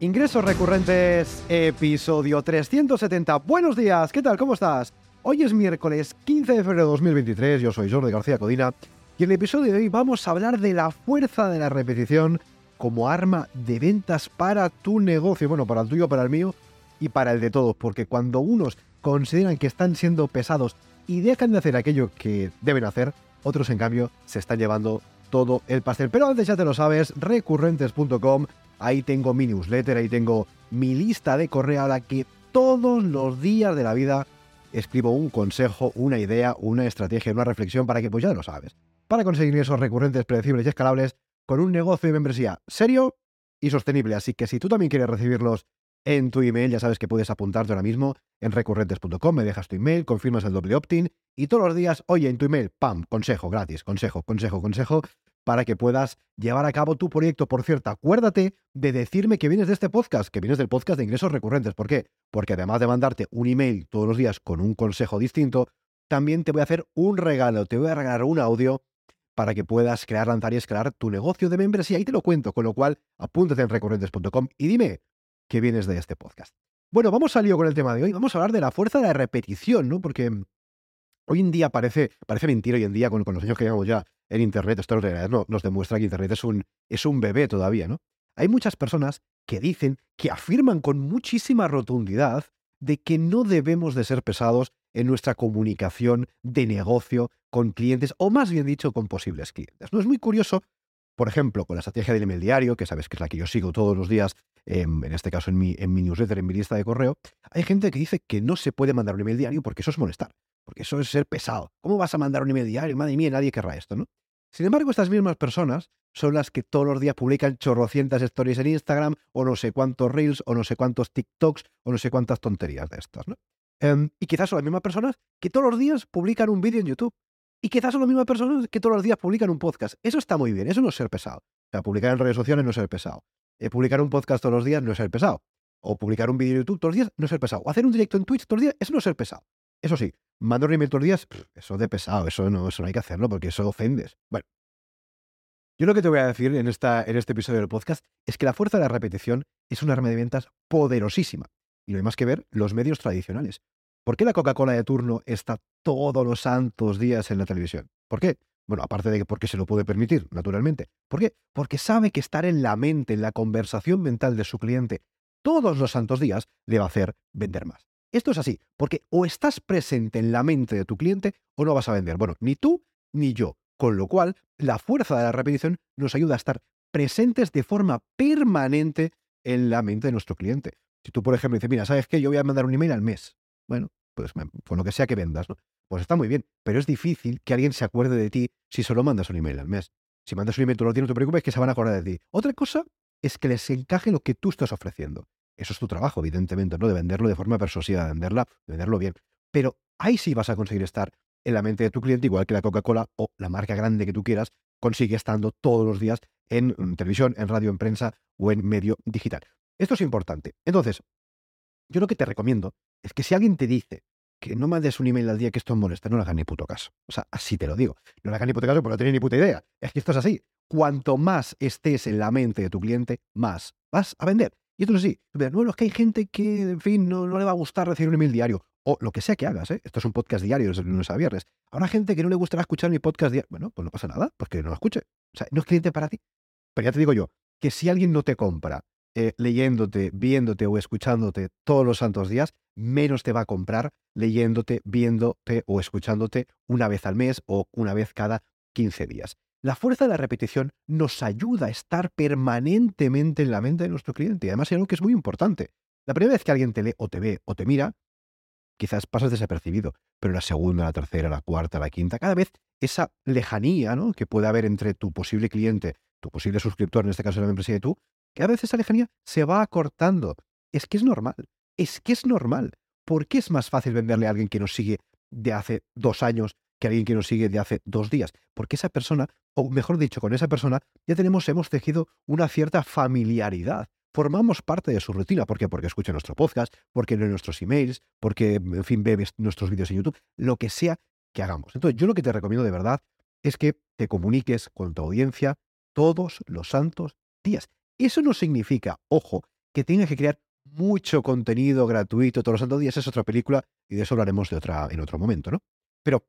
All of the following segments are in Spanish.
Ingresos recurrentes, episodio 370. Buenos días, ¿qué tal? ¿Cómo estás? Hoy es miércoles 15 de febrero de 2023, yo soy Jordi García Codina y en el episodio de hoy vamos a hablar de la fuerza de la repetición como arma de ventas para tu negocio, bueno, para el tuyo, para el mío y para el de todos, porque cuando unos consideran que están siendo pesados y dejan de hacer aquello que deben hacer, otros en cambio se están llevando todo el pastel. Pero antes ya te lo sabes, recurrentes.com, ahí tengo mi newsletter, ahí tengo mi lista de correo a la que todos los días de la vida escribo un consejo, una idea, una estrategia, una reflexión para que pues ya lo sabes. Para conseguir esos recurrentes, predecibles y escalables con un negocio de membresía serio y sostenible. Así que si tú también quieres recibirlos en tu email, ya sabes que puedes apuntarte ahora mismo en recurrentes.com, me dejas tu email, confirmas el doble opt-in y todos los días, oye, en tu email, pam, consejo gratis, consejo, consejo, consejo, para que puedas llevar a cabo tu proyecto. Por cierto, acuérdate de decirme que vienes de este podcast, que vienes del podcast de ingresos recurrentes. ¿Por qué? Porque además de mandarte un email todos los días con un consejo distinto, también te voy a hacer un regalo, te voy a regalar un audio para que puedas crear, lanzar y escalar tu negocio de membresía. Ahí te lo cuento, con lo cual apúntate en recurrentes.com y dime que vienes de este podcast. Bueno, vamos a lío con el tema de hoy. Vamos a hablar de la fuerza de la repetición, ¿no? Porque hoy en día parece, parece mentira, hoy en día con, los años que llevamos ya en Internet, esto no, nos demuestra que Internet es un, es un bebé todavía, ¿no? Hay muchas personas que dicen, que afirman con muchísima rotundidad de que no debemos de ser pesados en nuestra comunicación de negocio con clientes, o más bien dicho, con posibles clientes. ¿No es muy curioso? Por ejemplo, con la estrategia del email diario, que sabes que es la que yo sigo todos los días, em, en este caso en mi, en mi newsletter, en mi lista de correo, hay gente que dice que no se puede mandar un email diario porque eso es molestar, porque eso es ser pesado. ¿Cómo vas a mandar un email diario? Madre mía, nadie querrá esto, ¿no? Sin embargo, estas mismas personas son las que todos los días publican chorrocientas stories en Instagram, o no sé cuántos reels, o no sé cuántos TikToks, o no sé cuántas tonterías de estas, ¿no? Em, y quizás son las mismas personas que todos los días publican un vídeo en YouTube. Y quizás son las mismas personas que todos los días publican un podcast. Eso está muy bien, eso no es ser pesado. O sea, publicar en redes sociales no es ser pesado. Eh, publicar un podcast todos los días no es ser pesado. O publicar un vídeo en YouTube todos los días no es ser pesado. O hacer un directo en Twitch todos los días, eso no es ser pesado. Eso sí, mandar un email todos los días, eso de pesado, eso no, eso no hay que hacerlo porque eso ofendes. Bueno, yo lo que te voy a decir en, esta, en este episodio del podcast es que la fuerza de la repetición es un arma de ventas poderosísima. Y no hay más que ver los medios tradicionales. ¿Por qué la Coca-Cola de turno está todos los santos días en la televisión? ¿Por qué? Bueno, aparte de que porque se lo puede permitir, naturalmente. ¿Por qué? Porque sabe que estar en la mente, en la conversación mental de su cliente todos los santos días le va a hacer vender más. Esto es así, porque o estás presente en la mente de tu cliente o no vas a vender. Bueno, ni tú ni yo. Con lo cual, la fuerza de la repetición nos ayuda a estar presentes de forma permanente en la mente de nuestro cliente. Si tú, por ejemplo, dices, mira, ¿sabes qué? Yo voy a mandar un email al mes. Bueno, pues con lo que sea que vendas, ¿no? Pues está muy bien, pero es difícil que alguien se acuerde de ti si solo mandas un email al mes. Si mandas un email todos los días, no te preocupes que se van a acordar de ti. Otra cosa es que les encaje lo que tú estás ofreciendo. Eso es tu trabajo, evidentemente, ¿no? De venderlo de forma persuasiva, de venderla, de venderlo bien. Pero ahí sí vas a conseguir estar en la mente de tu cliente, igual que la Coca-Cola o la marca grande que tú quieras, consigue estando todos los días en mm, televisión, en radio, en prensa o en medio digital. Esto es importante. Entonces, yo lo que te recomiendo es que si alguien te dice que no mandes un email al día que esto molesta, no le hagas ni puto caso. O sea, así te lo digo. No le hagas ni puto caso porque no tienes ni puta idea. Es que esto es así. Cuanto más estés en la mente de tu cliente, más vas a vender. Y esto es así. No, es que hay gente que, en fin, no, no le va a gustar recibir un email diario. O lo que sea que hagas, ¿eh? Esto es un podcast diario, de lunes a viernes. Habrá gente que no le gustará escuchar mi podcast diario. Bueno, pues no pasa nada, porque no lo escuche. O sea, no es cliente para ti. Pero ya te digo yo, que si alguien no te compra eh, leyéndote, viéndote o escuchándote todos los santos días, menos te va a comprar leyéndote, viéndote o escuchándote una vez al mes o una vez cada 15 días. La fuerza de la repetición nos ayuda a estar permanentemente en la mente de nuestro cliente. Y además hay algo que es muy importante. La primera vez que alguien te lee o te ve o te mira, quizás pasas desapercibido, pero la segunda, la tercera, la cuarta, la quinta, cada vez esa lejanía ¿no? que puede haber entre tu posible cliente, tu posible suscriptor, en este caso la empresa y tú, que a veces esa lejanía se va acortando. Es que es normal, es que es normal. ¿Por qué es más fácil venderle a alguien que nos sigue de hace dos años que a alguien que nos sigue de hace dos días? Porque esa persona, o mejor dicho, con esa persona ya tenemos, hemos tejido una cierta familiaridad. Formamos parte de su rutina. ¿Por qué? Porque escucha nuestro podcast, porque lee nuestros emails, porque, en fin, ve nuestros vídeos en YouTube, lo que sea que hagamos. Entonces, yo lo que te recomiendo de verdad es que te comuniques con tu audiencia todos los santos días. Eso no significa, ojo, que tengas que crear mucho contenido gratuito todos los santos días, es otra película y de eso hablaremos de otra, en otro momento, ¿no? Pero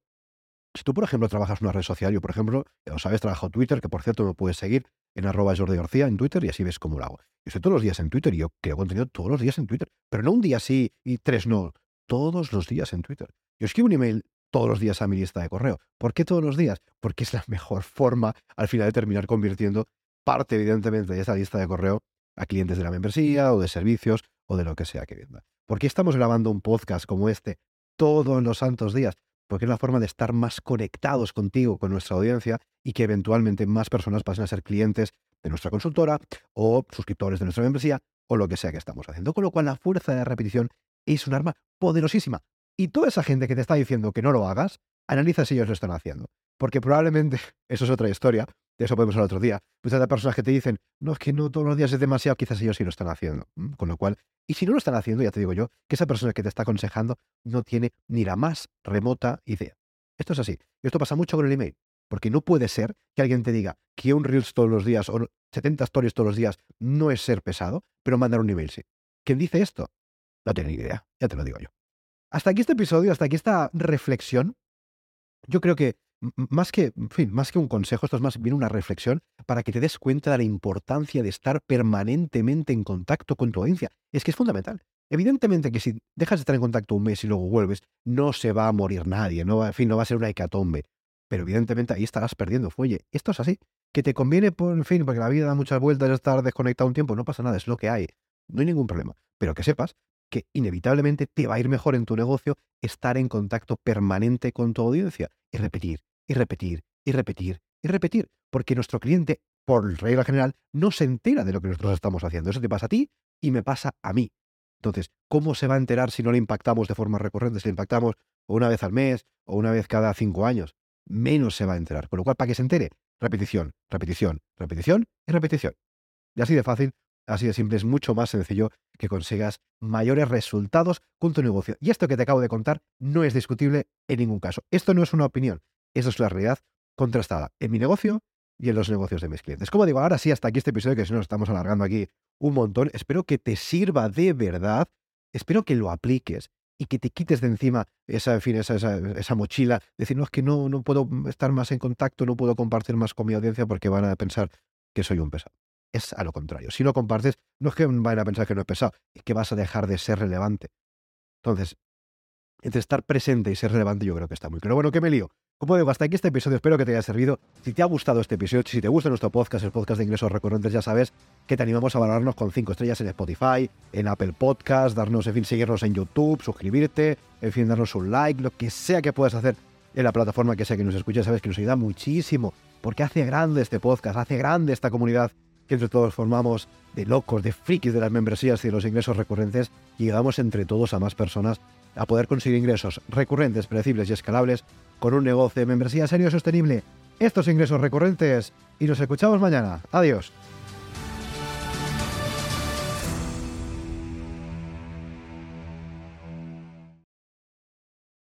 si tú, por ejemplo, trabajas en una red social, yo, por ejemplo, ya lo sabes, trabajo Twitter, que por cierto me puedes seguir en arroba Jordi García en Twitter y así ves cómo lo hago. Yo estoy todos los días en Twitter y yo creo contenido todos los días en Twitter, pero no un día sí y tres no, todos los días en Twitter. Yo escribo un email todos los días a mi lista de correo. ¿Por qué todos los días? Porque es la mejor forma al final de terminar convirtiendo parte, evidentemente, de esa lista de correo a clientes de la membresía o de servicios o de lo que sea que venda. ¿Por qué estamos grabando un podcast como este todos los santos días? Porque es la forma de estar más conectados contigo, con nuestra audiencia y que eventualmente más personas pasen a ser clientes de nuestra consultora o suscriptores de nuestra membresía o lo que sea que estamos haciendo. Con lo cual la fuerza de repetición es un arma poderosísima. Y toda esa gente que te está diciendo que no lo hagas, analiza si ellos lo están haciendo. Porque probablemente, eso es otra historia, de eso podemos hablar otro día, muchas de personas que te dicen, no, es que no todos los días es demasiado, quizás ellos sí lo están haciendo. Con lo cual, y si no lo están haciendo, ya te digo yo, que esa persona que te está aconsejando no tiene ni la más remota idea. Esto es así. Y esto pasa mucho con el email. Porque no puede ser que alguien te diga que un Reels todos los días o 70 stories todos los días no es ser pesado, pero mandar un email sí. ¿Quién dice esto? No tiene ni idea, ya te lo digo yo. Hasta aquí este episodio, hasta aquí esta reflexión. Yo creo que más que, fin, más que un consejo, esto es más bien una reflexión para que te des cuenta de la importancia de estar permanentemente en contacto con tu audiencia. Es que es fundamental. Evidentemente que si dejas de estar en contacto un mes y luego vuelves, no se va a morir nadie, no, en fin, no va a ser una hecatombe. Pero evidentemente ahí estarás perdiendo fuelle. Esto es así. Que te conviene, por, en fin, porque la vida da muchas vueltas, estar desconectado un tiempo, no pasa nada, es lo que hay. No hay ningún problema. Pero que sepas que inevitablemente te va a ir mejor en tu negocio estar en contacto permanente con tu audiencia y repetir, y repetir, y repetir, y repetir, porque nuestro cliente, por regla general, no se entera de lo que nosotros estamos haciendo. Eso te pasa a ti y me pasa a mí. Entonces, ¿cómo se va a enterar si no le impactamos de forma recurrente? Si le impactamos una vez al mes o una vez cada cinco años, menos se va a enterar. Por lo cual, para que se entere, repetición, repetición, repetición y repetición. Y así de fácil Así de simple, es mucho más sencillo que consigas mayores resultados con tu negocio. Y esto que te acabo de contar no es discutible en ningún caso. Esto no es una opinión, eso es la realidad contrastada en mi negocio y en los negocios de mis clientes. Como digo, ahora sí, hasta aquí este episodio, que si no estamos alargando aquí un montón. Espero que te sirva de verdad, espero que lo apliques y que te quites de encima esa, esa, esa, mochila, decir, no, es que no, no puedo estar más en contacto, no puedo compartir más con mi audiencia porque van a pensar que soy un pesado es a lo contrario. Si no compartes, no es que vayan a pensar que no es pesado, es que vas a dejar de ser relevante. Entonces, entre estar presente y ser relevante, yo creo que está muy claro. Bueno, ¿qué me lío? Como digo, hasta aquí este episodio, espero que te haya servido. Si te ha gustado este episodio, si te gusta nuestro podcast, el podcast de ingresos recurrentes, ya sabes que te animamos a valorarnos con 5 estrellas en Spotify, en Apple Podcast, darnos, en fin, seguirnos en YouTube, suscribirte, en fin, darnos un like, lo que sea que puedas hacer en la plataforma que sea que nos escuches, sabes que nos ayuda muchísimo, porque hace grande este podcast, hace grande esta comunidad que entre todos formamos de locos, de frikis de las membresías y de los ingresos recurrentes, y llegamos entre todos a más personas a poder conseguir ingresos recurrentes, predecibles y escalables con un negocio de membresía serio y sostenible. Estos ingresos recurrentes y nos escuchamos mañana. Adiós.